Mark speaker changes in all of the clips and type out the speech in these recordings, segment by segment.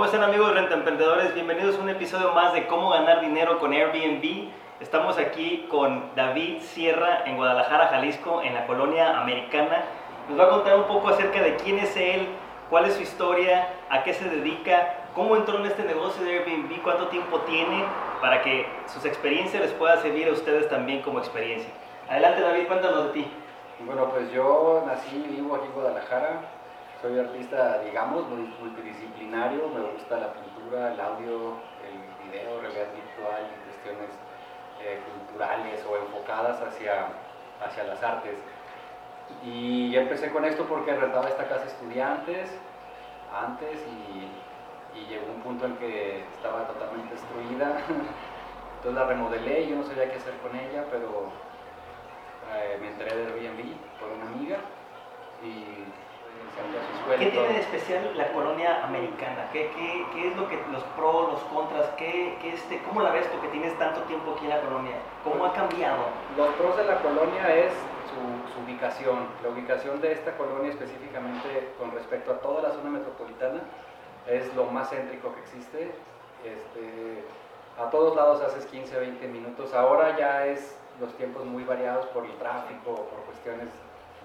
Speaker 1: ¿Cómo están amigos renta emprendedores? Bienvenidos a un episodio más de cómo ganar dinero con Airbnb. Estamos aquí con David Sierra en Guadalajara, Jalisco, en la colonia americana. Nos va a contar un poco acerca de quién es él, cuál es su historia, a qué se dedica, cómo entró en este negocio de Airbnb, cuánto tiempo tiene, para que sus experiencias les pueda servir a ustedes también como experiencia. Adelante David, cuéntanos de ti.
Speaker 2: Bueno, pues yo nací y vivo aquí en Guadalajara. Soy artista, digamos, muy multidisciplinario. Me gusta la pintura, el audio, el video, realidad virtual y cuestiones eh, culturales o enfocadas hacia, hacia las artes. Y empecé con esto porque rentaba esta casa estudiantes antes y, llegó un punto en que estaba totalmente destruida. Entonces la remodelé yo no sabía qué hacer con ella, pero eh, me enteré de Airbnb por una amiga y
Speaker 1: ¿Qué tiene de especial la colonia americana? ¿Qué, qué, qué es lo que los pros, los contras? ¿Qué, qué este, ¿Cómo la ves tú que tienes tanto tiempo aquí en la colonia? ¿Cómo ha cambiado?
Speaker 2: Los pros de la colonia es su, su, ubicación. La ubicación de esta colonia específicamente con respecto a toda la zona metropolitana es lo más céntrico que existe. Este, a todos lados haces 15, 20 minutos. Ahora ya es los tiempos muy variados por el tráfico, por cuestiones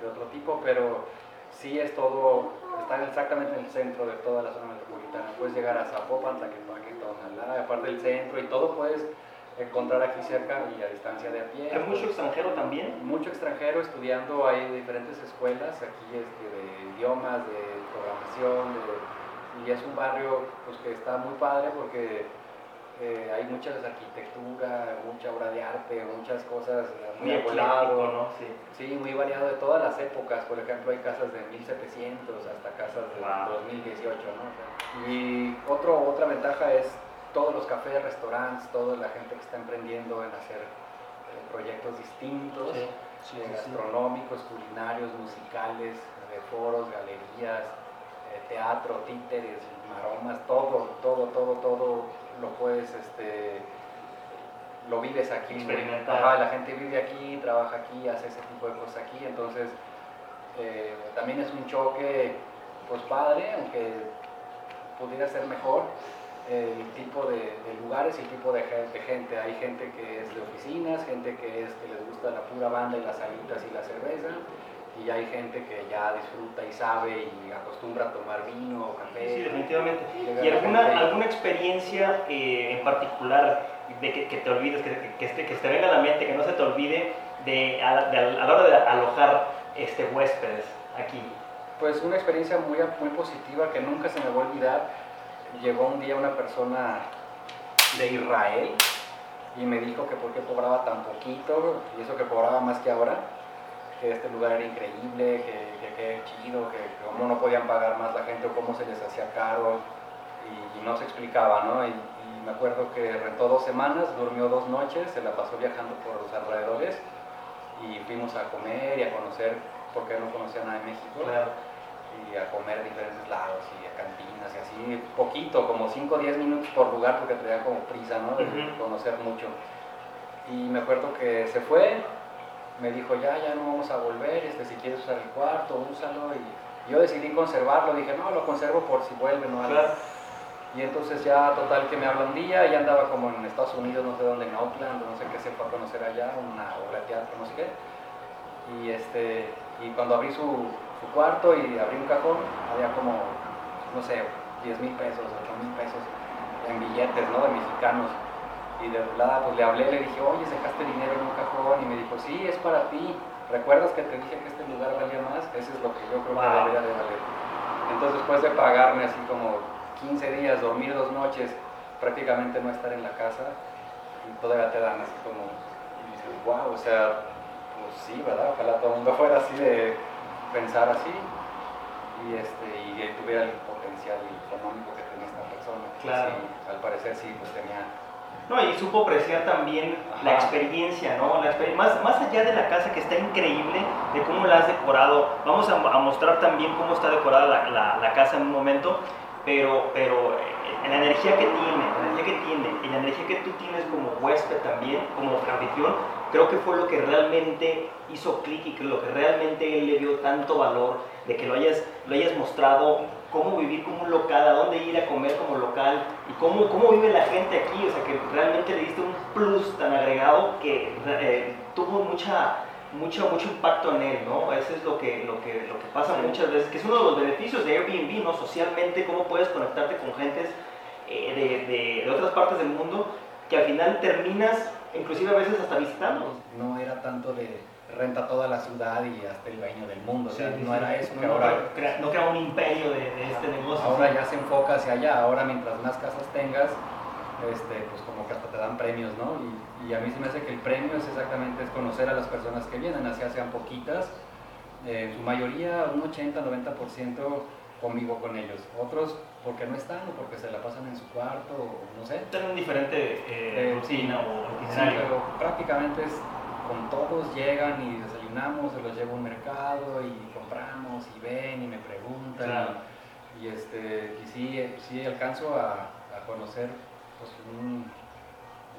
Speaker 2: de otro tipo, pero sí es todo, está exactamente en el centro de toda la zona metropolitana. Puedes llegar a Zapopan, Tlaquepaque, Tonalá, aparte del centro y todo puedes encontrar aquí cerca y a distancia de a pie.
Speaker 1: ¿Hay mucho extranjero también?
Speaker 2: Mucho extranjero estudiando, hay diferentes escuelas aquí este, de idiomas, de programación, y es un barrio pues, que está muy padre porque eh, hay mucha arquitectura, mucha obra de arte, muchas cosas
Speaker 1: muy, muy ¿no?
Speaker 2: Sí. sí. muy variado de todas las épocas. Por ejemplo, hay casas de 1700 hasta casas de 2018, ¿no? Y otro, otra ventaja es todos los cafés, restaurantes, toda la gente que está emprendiendo en hacer eh, proyectos distintos, sí, eh, gastronómicos, culinarios, musicales, de foros, galerías, teatro, títeres, maromas, todo, todo, todo, todo lo puedes, este, lo vives aquí.
Speaker 1: Experimentar.
Speaker 2: la gente vive aquí, trabaja aquí, hace ese tipo de cosas aquí, entonces eh, también es un choque, pues padre, aunque pudiera ser mejor, el tipo de, lugares y el tipo de gente, Hay gente que es de oficinas, gente que, es, que les gusta la pura banda y las salitas y la cerveza, y hay gente que ya disfruta y sabe y acostumbra a tomar vino o café.
Speaker 1: Sí, definitivamente. ¿Y alguna, alguna experiencia eh, en particular de que, que te olvides, que, que, este, que, te venga a la mente, que no se te olvide de, a, de, a la hora de alojar este, huéspedes aquí?
Speaker 2: Pues una experiencia muy, muy positiva que nunca se me va a olvidar. Llegó un día una persona de Israel y me dijo que por qué cobraba tan poquito y eso que cobraba más que ahora que este lugar era increíble, que, que, chido, que, cómo no podían pagar más la gente o cómo se les hacía caro y, no se explicaba, ¿no? Y, me acuerdo que rentó dos semanas, durmió dos noches, se la pasó viajando por los alrededores y fuimos a comer y a conocer, porque no conocía nada de México. Y a comer diferentes lados y a cantinas y así, poquito, como 5 o 10 minutos por lugar porque tenía como prisa, ¿no? De conocer mucho. Y me acuerdo que se fue, me dijo, ya, ya no vamos a volver, este, si quieres usar el cuarto, úsalo. Y yo decidí conservarlo, dije, no, lo conservo por si vuelve, ¿no? Y entonces ya, total, que me habla un día, ya andaba como en Estados Unidos, no sé dónde, en Oakland, no sé qué se fue a conocer allá, una obra de teatro, no sé qué. Y, este, y cuando abrí su, su cuarto y abrí un cajón, había como, no sé, 10 mil pesos, 8 mil pesos en billetes, ¿no? De mexicanos. Y de volada pues le hablé, le dije, oye, sacaste dinero en un cajón y me dijo, sí, es para ti. ¿Recuerdas que te dije que este lugar valía más? Eso es lo que yo creo que debería de valer. Entonces después de pagarme así como 15 días, dormir dos noches, prácticamente no estar en la casa, y todavía te dan así como, y dices, wow, o sea, pues sí, ¿verdad? Ojalá todo el mundo fuera así de pensar así y, este, y tuviera el potencial económico que tenía esta persona.
Speaker 1: Claro.
Speaker 2: al parecer sí, pues tenía
Speaker 1: no, y supo apreciar también la experiencia, ¿no? más, más allá de la casa que está increíble, de cómo la has decorado, vamos a, mostrar también cómo está decorada la, la, casa en un momento, pero, pero eh, la energía que tiene, la energía que tiene y la energía que tú tienes como huésped también, como anfitrión, creo que fue lo que realmente hizo clic y que lo que realmente él le dio tanto valor de que lo hayas, lo hayas mostrado cómo vivir como un local, a dónde ir a comer como local y cómo, cómo vive la gente aquí, o sea que realmente le diste un plus tan agregado que eh, tuvo mucha mucho, mucho impacto en él, ¿no? Eso es lo que, lo que, lo que pasa muchas veces, que es uno de los beneficios de Airbnb, ¿no? Socialmente, cómo puedes conectarte con gentes eh, de, de, otras partes del mundo que al final terminas, inclusive a veces hasta visitando.
Speaker 2: No era tanto de renta toda la ciudad y hasta el baño del mundo, o sea, no era eso.
Speaker 1: No, ahora, crea, no crea un imperio de, de este negocio.
Speaker 2: Ahora ya se enfoca hacia allá, ahora mientras más casas tengas, este, pues como que hasta te dan premios, ¿no? Y, a mí se me hace que el premio es exactamente es conocer a las personas que vienen, así sean poquitas, eh, su mayoría, un 80-90% convivo con ellos, otros porque no están o porque se la pasan en su cuarto, o no sé.
Speaker 1: Tienen un diferente eh, eh rutina o itinerario.
Speaker 2: Sí, pero prácticamente es con todos llegan y desayunamos, se los llevo a un mercado y compramos y ven y me preguntan. Y, este, y sí, sí alcanzo a, a conocer pues, un,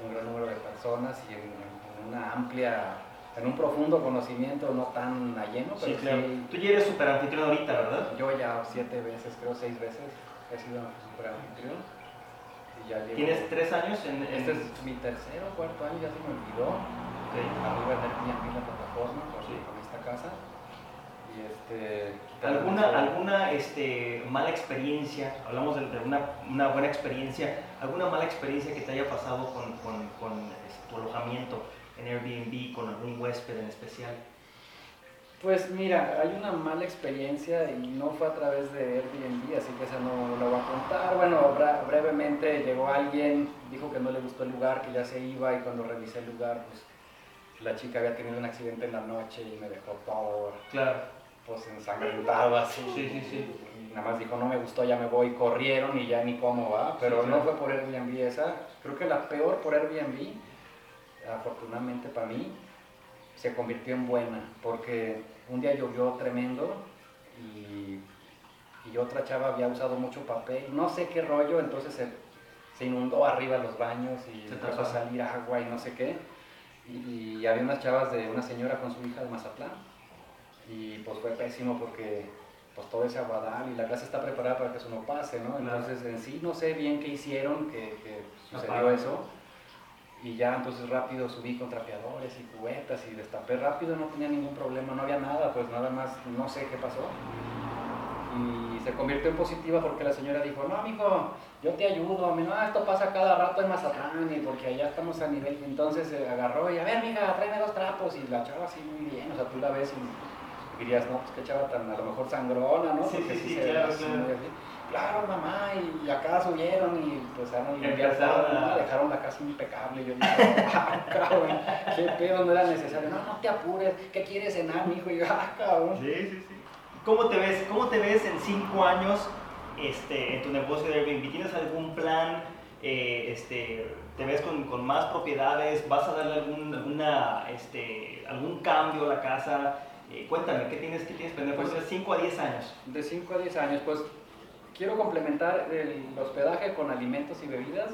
Speaker 2: un, gran número de personas y en, una amplia, en un profundo conocimiento, no tan lleno, pero
Speaker 1: sí, claro. Tú ya eres super anfitrión ahorita, ¿verdad?
Speaker 2: Yo ya siete veces, creo seis veces, he sido super anfitrión.
Speaker 1: ¿Tienes tres años en,
Speaker 2: Este es mi tercero o cuarto año, ya se me olvidó. Okay. Arriba de la plataforma, por, sí. con esta casa. Este,
Speaker 1: ¿Alguna, alguna este, mala experiencia, hablamos de, una, una, buena experiencia, alguna mala experiencia que te haya pasado con, con, con este, tu alojamiento en Airbnb, con algún huésped en especial?
Speaker 2: Pues mira, hay una mala experiencia y no fue a través de Airbnb, así que esa no la voy a contar. Bueno, brevemente llegó alguien, dijo que no le gustó el lugar, que ya se iba y cuando revisé el lugar, pues la chica había tenido un accidente en la noche y me dejó todo.
Speaker 1: Claro
Speaker 2: pues ensangrentado así.
Speaker 1: Sí, sí, sí.
Speaker 2: Y nada más dijo, no me gustó, ya me voy, corrieron y ya ni cómo va. Pero no fue por Airbnb esa. Creo que la peor por Airbnb, afortunadamente para mí, se convirtió en buena. Porque un día llovió tremendo y, y otra chava había usado mucho papel. No sé qué rollo, entonces se, se inundó arriba los baños y se empezó a salir agua y no sé qué. Y, y había unas chavas de una señora con su hija de Mazatlán y pues fue pésimo porque pues todo ese aguadal y la casa está preparada para que eso no pase, ¿no? Entonces en sí no sé bien qué hicieron, que, que sucedió eso. Y ya entonces rápido subí con trapeadores y cubetas y destapé rápido, no tenía ningún problema, no había nada, pues nada más, no sé qué pasó. Y se convirtió en positiva porque la señora dijo, no amigo, yo te ayudo, no, esto pasa cada rato en Mazatlán y porque allá estamos a nivel. Entonces se agarró y a ver, mija, tráeme dos trapos y la chava así muy bien, o sea, tú la ves y dirías, no, pues qué chava tan a lo mejor sangrona, ¿no?
Speaker 1: Sí, sí, sí, claro,
Speaker 2: claro. Mamá, y acá subieron y pues a limpiar todo, dejaron la casa impecable. Yo dije, ah, cabrón, qué pedo, no era necesario. No, no te apures, ¿qué quieres cenar, mijo? Y yo, ah, cabrón.
Speaker 1: Sí, sí, sí. ¿Cómo te ves, cómo te ves en cinco años este, en tu negocio de Airbnb? ¿Tienes algún plan? Eh, este, ¿Te ves con, con, más propiedades? ¿Vas a darle algún, alguna, este, algún cambio a la casa? Eh, cuéntame, ¿qué tienes, qué tienes pendiente? Pues de 5 a 10 años.
Speaker 2: De 5 a 10 años, pues quiero complementar el hospedaje con alimentos y bebidas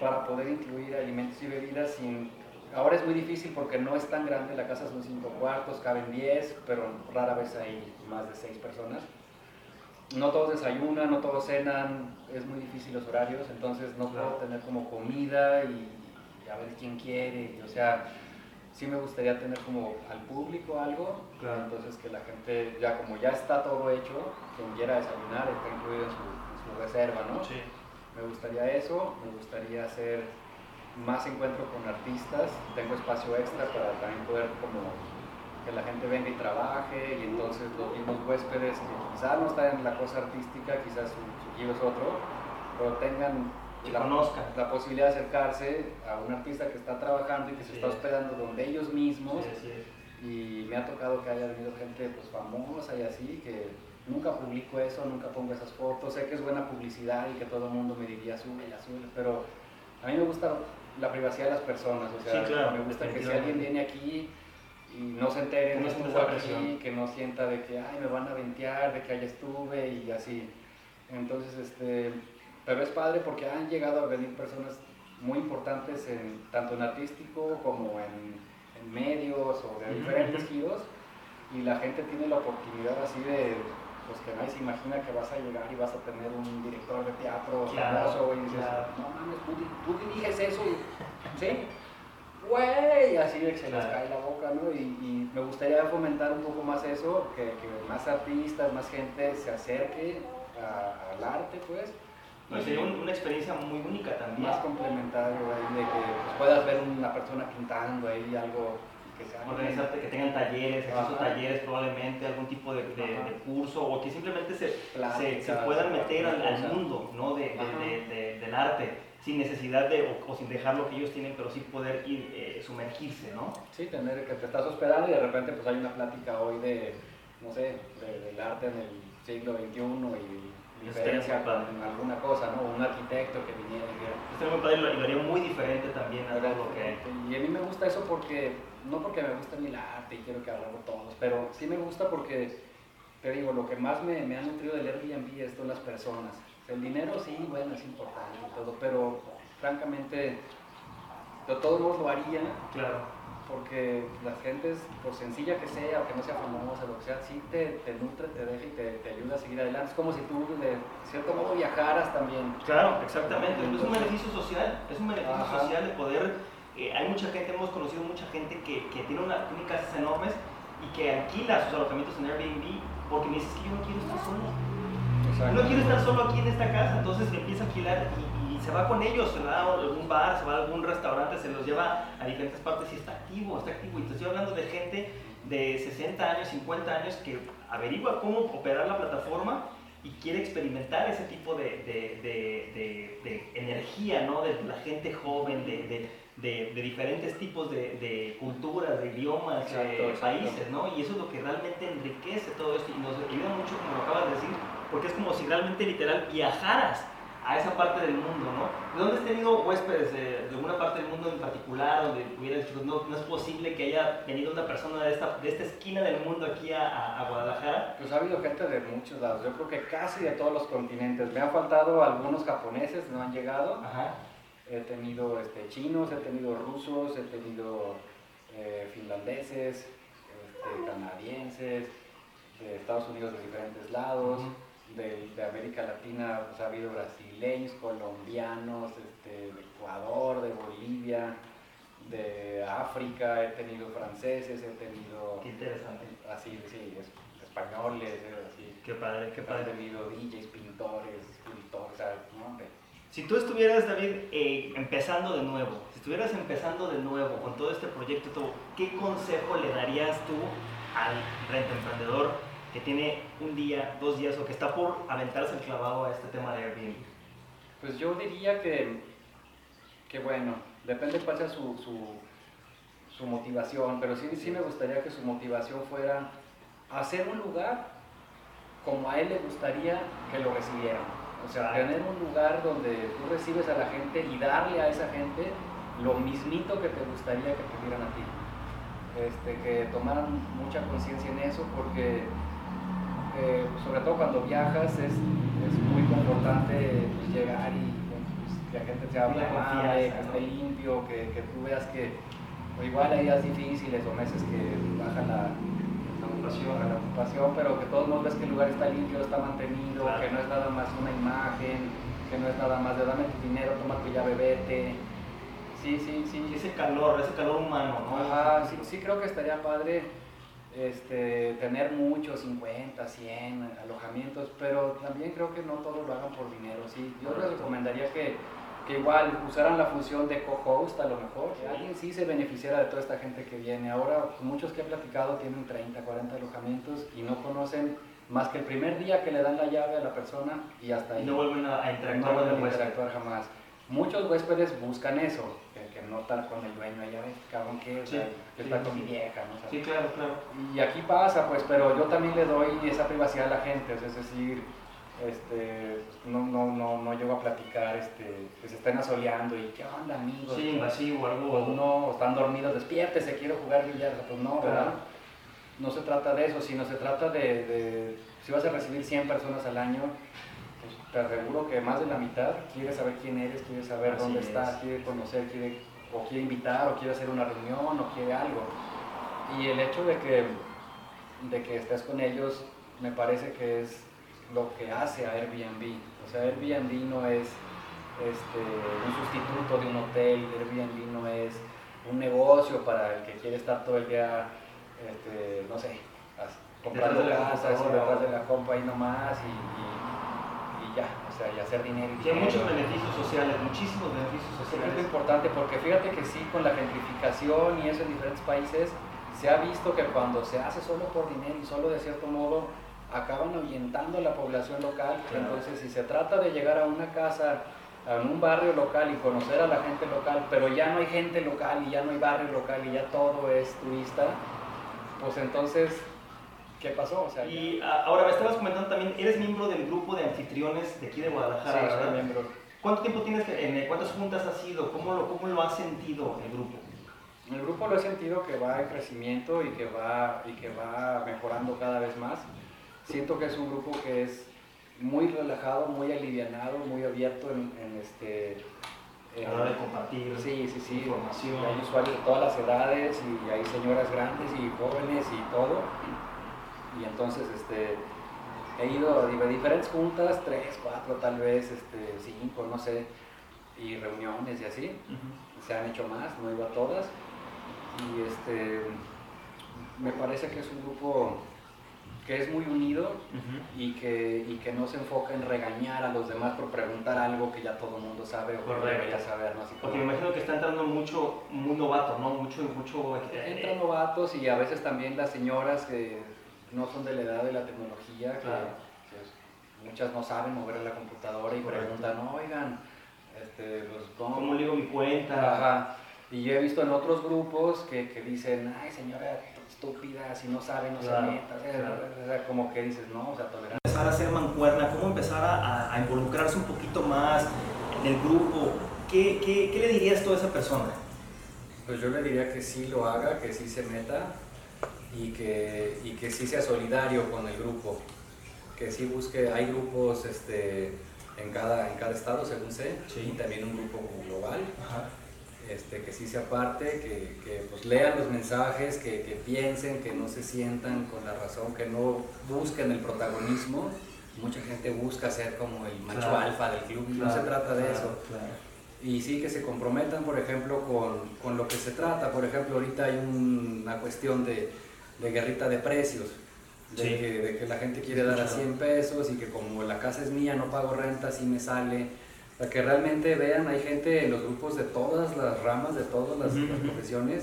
Speaker 2: para poder incluir alimentos y bebidas sin... Ahora es muy difícil porque no es tan grande, la casa son 5 cuartos, caben 10, pero rara vez hay más de 6 personas. No todos desayunan, no todos cenan, es muy difícil los horarios, entonces no puedo tener como comida y, y a ver quién quiere, o sea sí me gustaría tener como al público algo, entonces que la gente, ya como ya está todo hecho, quien quiera desayunar está incluido en su, reserva, ¿no?
Speaker 1: Sí.
Speaker 2: Me gustaría eso, me gustaría hacer más encuentro con artistas, tengo espacio extra para también poder como que la gente venga y trabaje y entonces los mismos huéspedes que quizás no están en la cosa artística, quizás su, su es otro, pero tengan
Speaker 1: la,
Speaker 2: la posibilidad de acercarse a un artista que está trabajando y que se está hospedando donde ellos mismos. y me ha tocado que haya venido gente pues, famosa y así, que nunca publico eso, nunca pongo esas fotos. Sé que es buena publicidad y que todo el mundo me diría sube y sube, pero a mí me gusta la privacidad de las personas. O sea, me gusta que si alguien viene aquí y no se entere, no estuvo aquí, que no sienta de que ay, me van a ventear, de que allá estuve y así Entonces, este, pero es padre porque han llegado a venir personas muy importantes en, tanto en artístico como en, en medios o de diferentes giros y la gente tiene la oportunidad así de pues que nadie se imagina que vas a llegar y vas a tener un director de teatro
Speaker 1: claro,
Speaker 2: y dices, no mames, tú, tú, diriges eso, ¿sí? Güey, así de que se les cae la boca, ¿no? Y, me gustaría fomentar un poco más eso, que, que más artistas, más gente se acerque al arte, pues.
Speaker 1: No, sería una experiencia muy única también.
Speaker 2: Más complementario, de que pues, puedas ver una persona pintando ahí algo que
Speaker 1: sea que tengan talleres, acceso talleres probablemente, algún tipo de, de, curso o que simplemente se, se, puedan meter al, mundo ¿no? de, del arte sin necesidad de, o, sin dejar lo que ellos tienen, pero sí poder ir, eh, sumergirse, ¿no?
Speaker 2: Sí, tener que te estás hospedando y de repente pues hay una plática hoy de, no sé, del arte en el siglo XXI y diferencia con alguna cosa, ¿no? Un arquitecto que viniera y
Speaker 1: dijera. muy padre y lo haría muy diferente también a lo que.
Speaker 2: Y a mí me gusta eso porque, no porque me gusta el arte y quiero que hablemos todos, pero sí me gusta porque, te digo, lo que más me, me ha nutrido del Airbnb es son las personas. El dinero sí, bueno, es importante y todo, pero francamente, de todos modos lo haría.
Speaker 1: Claro
Speaker 2: porque la gente, por sencilla que sea, o que no sea famosa, lo que sea, sí te, te nutre, te deja y te, te, ayuda a seguir adelante. Es como si tú, de cierto modo, viajaras también.
Speaker 1: Claro, exactamente. es un beneficio social, es un beneficio social de poder... Eh, hay mucha gente, hemos conocido mucha gente que, que tiene, una, tiene casas enormes y que alquila sus alojamientos en Airbnb porque me dices que yo no quiero estar solo. No quiero estar solo aquí en esta casa, entonces me empieza a alquilar y, se va con ellos, se va a algún bar, se va a algún restaurante, se los lleva a diferentes partes y está activo, está activo. Y te estoy hablando de gente de 60 años, 50 años que averigua cómo operar la plataforma y quiere experimentar ese tipo de, de, de, energía, ¿no? De la gente joven, de, diferentes tipos de, culturas, de idiomas, de países, ¿no? Y eso es lo que realmente enriquece todo esto y nos ayuda mucho, como lo acabas de decir, porque es como si realmente literal viajaras a esa parte del mundo, ¿no? ¿De dónde has tenido huéspedes de, alguna parte del mundo en particular donde hubieras dicho, no, no es posible que haya venido una persona de esta, de esta esquina del mundo aquí a, a, Guadalajara?
Speaker 2: Pues ha habido gente de muchos lados, yo creo que casi de todos los continentes. Me han faltado algunos japoneses, no han llegado. Ajá. He tenido este, chinos, he tenido rusos, he tenido eh, finlandeses, este, canadienses, de Estados Unidos de diferentes lados de, de, América Latina pues, ha habido brasileños, colombianos, este, de Ecuador, de Bolivia, de África, he tenido franceses, he tenido...
Speaker 1: Qué interesante.
Speaker 2: Así, sí, españoles, eh, así.
Speaker 1: Qué padre, qué padre.
Speaker 2: He tenido DJs, pintores, escultores, ¿no?
Speaker 1: Si tú estuvieras, David, eh, empezando de nuevo, si estuvieras empezando de nuevo con todo este proyecto, ¿qué consejo le darías tú al renta emprendedor que tiene un día, dos días o que está por aventarse el clavado a este tema de Airbnb?
Speaker 2: Pues yo diría que, que bueno, depende cuál sea su, su, motivación, pero sí, sí me gustaría que su motivación fuera hacer un lugar como a él le gustaría que lo recibieran. O sea, tener un lugar donde tú recibes a la gente y darle a esa gente lo mismito que te gustaría que te dieran a ti. Este, que tomaran mucha conciencia en eso porque pues, sobre todo cuando viajas es, es muy importante pues, llegar y pues, que la gente te hable amable, que esté limpio, que, que, tú veas que igual hay días difíciles o meses que baja la, ocupación, la ocupación, pero que todos nos ves que el lugar está limpio, está mantenido, que no es nada más una imagen, que no es nada más de dame tu dinero, toma tu llave, vete. Sí, sí, sí.
Speaker 1: Ese calor, ese calor humano, ¿no?
Speaker 2: Ajá, sí, sí creo que estaría padre este, tener muchos, 50, 100 alojamientos, pero también creo que no todos lo hagan por dinero. ¿sí? Yo les recomendaría que, que igual usaran la función de co-host a lo mejor, que alguien sí se beneficiara de toda esta gente que viene. Ahora, muchos que he platicado tienen 30, 40 alojamientos y no conocen más que el primer día que le dan la llave a la persona y hasta ahí.
Speaker 1: No vuelven a, interactuar, no vuelven
Speaker 2: a interactuar jamás. Muchos huéspedes buscan eso, no estar con el dueño allá, cabrón que, o sea, estar con mi vieja, ¿no?
Speaker 1: sí, claro, claro.
Speaker 2: Y aquí pasa, pues, pero yo también le doy esa privacidad a la gente, es decir, este, no, no, no, no llego a platicar, este, que se estén asoleando y qué onda, amigos.
Speaker 1: Sí, invasivo, algo.
Speaker 2: Pues no, están dormidos, despiértese, quiero jugar billar, pues no, ¿verdad? No se trata de eso, sino se trata de, de, si vas a recibir 100 personas al año, pues, te aseguro que más de la mitad quiere saber quién eres, quiere saber
Speaker 1: Así
Speaker 2: dónde
Speaker 1: es.
Speaker 2: estás, quiere conocer, quiere, o quiere invitar, o quiere hacer una reunión, o quiere algo. Y el hecho de que, de que estés con ellos me parece que es lo que hace a Airbnb. O sea, Airbnb no es este, un sustituto de un hotel, Airbnb no es un negocio para el que quiere estar todo el día, este, no sé, comprando casas detrás de la compa ahí nomás y, o sea, y hacer dinero. y
Speaker 1: Tiene muchos beneficios sociales, muchísimos beneficios
Speaker 2: es
Speaker 1: sociales.
Speaker 2: lo importante porque fíjate que sí, con la gentrificación y eso en diferentes países, se ha visto que cuando se hace solo por dinero y solo de cierto modo, acaban ahuyentando a la población local.
Speaker 1: Claro.
Speaker 2: Entonces, si se trata de llegar a una casa, a un barrio local y conocer a la gente local, pero ya no hay gente local y ya no hay barrio local y ya todo es turista, pues entonces, ¿qué pasó? O sea,
Speaker 1: Y ah, ahora me estabas comentando también, eres miembro del grupo de anfitriones de aquí de
Speaker 2: sí,
Speaker 1: Guadalajara,
Speaker 2: soy
Speaker 1: ¿verdad?
Speaker 2: miembro.
Speaker 1: ¿Cuánto tiempo tienes que, en, cuántas juntas has ido? ¿Cómo lo, cómo lo has sentido el grupo?
Speaker 2: El grupo lo he sentido que va en crecimiento y que va, y que va mejorando cada vez más. Siento que es un grupo que es muy relajado, muy alivianado, muy abierto en, en este...
Speaker 1: A
Speaker 2: en-
Speaker 1: la hora de compartir
Speaker 2: Sí, sí, sí.
Speaker 1: información.
Speaker 2: Hay usuarios de todas las edades y hay señoras grandes y jóvenes y todo. Y entonces este, he ido a di- diferentes juntas, tres, cuatro tal vez, este, cinco, no sé, y reuniones y así se han hecho más, no he ido a todas. Y este, me parece que es un grupo que es muy unido y que, y que no se enfoca en regañar a los demás por preguntar algo que ya todo el mundo sabe o que debería saber. ¿no? Así como-
Speaker 1: Porque me imagino que está entrando mucho, muy novato, ¿no? Mucho, mucho... eh,
Speaker 2: Entran novatos y a veces también las señoras que no son de la edad de la tecnología, que,
Speaker 1: Claro.
Speaker 2: que muchas no saben mover la computadora y
Speaker 1: Correcto.
Speaker 2: preguntan, oigan, este, pues, ¿cómo,
Speaker 1: ¿Cómo ligo mi cuenta?
Speaker 2: Ajá. Y yo he visto en otros grupos que, que dicen, ay señora estúpida, si no sabe no
Speaker 1: Claro,
Speaker 2: se meta. O sea,
Speaker 1: claro.
Speaker 2: o sea, como que dices, no, o sea, tolerancia.
Speaker 1: empezar a hacer mancuerna, cómo empezar a, a- a involucrarse un poquito más en el grupo. ¿Qué, qué, qué le dirías tú a esa persona?
Speaker 2: Pues yo le diría que sí lo haga, que sí se meta y que, y que sí sea solidario con el grupo. Que sí busque, hay grupos este, en, cada, en cada estado, según sé,
Speaker 1: Sí.
Speaker 2: y también un grupo global.
Speaker 1: Ajá.
Speaker 2: este, que sí se aparte, que, que, pues, lean los mensajes, que, que piensen, que no se sientan con la razón, que no busquen el protagonismo. Mucha gente busca ser como el macho
Speaker 1: Claro.
Speaker 2: alfa del club no se trata de eso. Y sí que se comprometan, por ejemplo, con, con lo que se trata. Por ejemplo, ahorita hay un- una cuestión de, de guerrita de precios. De,
Speaker 1: Sí.
Speaker 2: que, de que la gente quiere dar a
Speaker 1: Escuchado.
Speaker 2: 100 pesos y que como la casa es mía, no pago renta, sí me sale. Para que realmente vean, hay gente en los grupos de todas las ramas, de todas las,
Speaker 1: Ujú,
Speaker 2: las
Speaker 1: ujú.
Speaker 2: profesiones.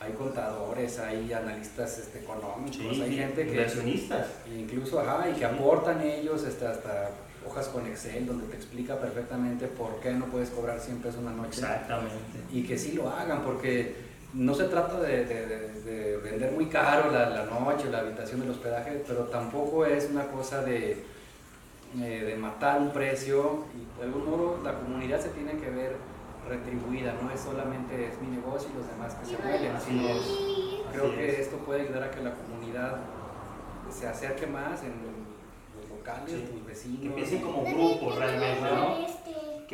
Speaker 2: Hay contadores, hay analistas este, económicos,
Speaker 1: Sí,
Speaker 2: hay gente que,
Speaker 1: inversionistas.
Speaker 2: Incluso, ajá, y que aportan ellos este, hasta hojas con Excel donde te explica perfectamente por qué no puedes cobrar 100 pesos una noche.
Speaker 1: Exactamente.
Speaker 2: Y que sí lo hagan, porque no se trata de, de- de- de vender muy caro la, la noche, la habitación del hospedaje, pero tampoco es una cosa de, eh, de matar un precio. Y de algún modo la comunidad se tiene que ver retribuida, no es solamente es mi negocio y los demás que se mueven,
Speaker 1: Así
Speaker 2: sino creo
Speaker 1: Así
Speaker 2: que
Speaker 1: es.
Speaker 2: esto puede ayudar a que la comunidad se acerque más en los locales,
Speaker 1: Sí.
Speaker 2: tus vecinos.
Speaker 1: Que piensen como grupo realmente, ¿no?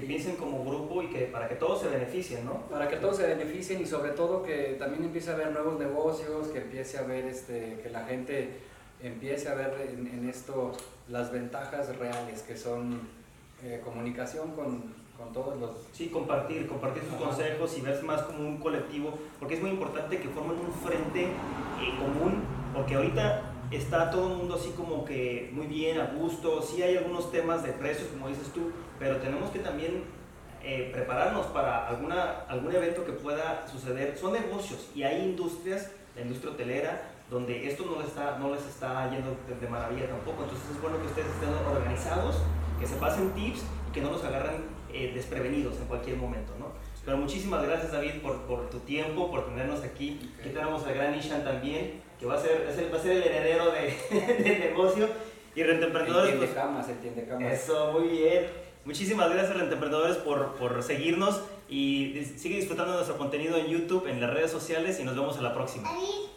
Speaker 1: Que piensen como grupo y que para que todos se beneficien, ¿no?
Speaker 2: Para que todos se beneficien y sobre todo que también empiece a haber nuevos negocios, que empiece a ver, este, que la gente empiece a ver en, en esto las ventajas reales que son eh, comunicación con, con todos los...
Speaker 1: Sí, compartir, compartir sus
Speaker 2: Ajá.
Speaker 1: consejos y verse más como un colectivo, porque es muy importante que formen un frente eh, común, porque ahorita está todo el mundo así como que muy bien, a gusto, sí hay algunos temas de precios, como dices tú, pero tenemos que también eh, prepararnos para alguna, algún evento que pueda suceder. Son negocios y hay industrias, la industria hotelera, donde esto no les está, no les está yendo de, maravilla tampoco, entonces es bueno que ustedes estén organizados, que se pasen tips y que no nos agarren eh, desprevenidos en cualquier momento, ¿no? Pero muchísimas gracias David por, por tu tiempo, por tenernos aquí. Aquí tenemos al gran Ishan también, que va a ser, es el, va a ser el heredero de, del negocio. Y Rentemprendedores,
Speaker 2: Entiende
Speaker 1: pues,
Speaker 2: camas, entiende camas.
Speaker 1: eso, muy bien. Muchísimas gracias Rentemprendedores por, por seguirnos y dis- sigue disfrutando de nuestro contenido en YouTube, en las redes sociales y nos vemos a la próxima.
Speaker 3: David,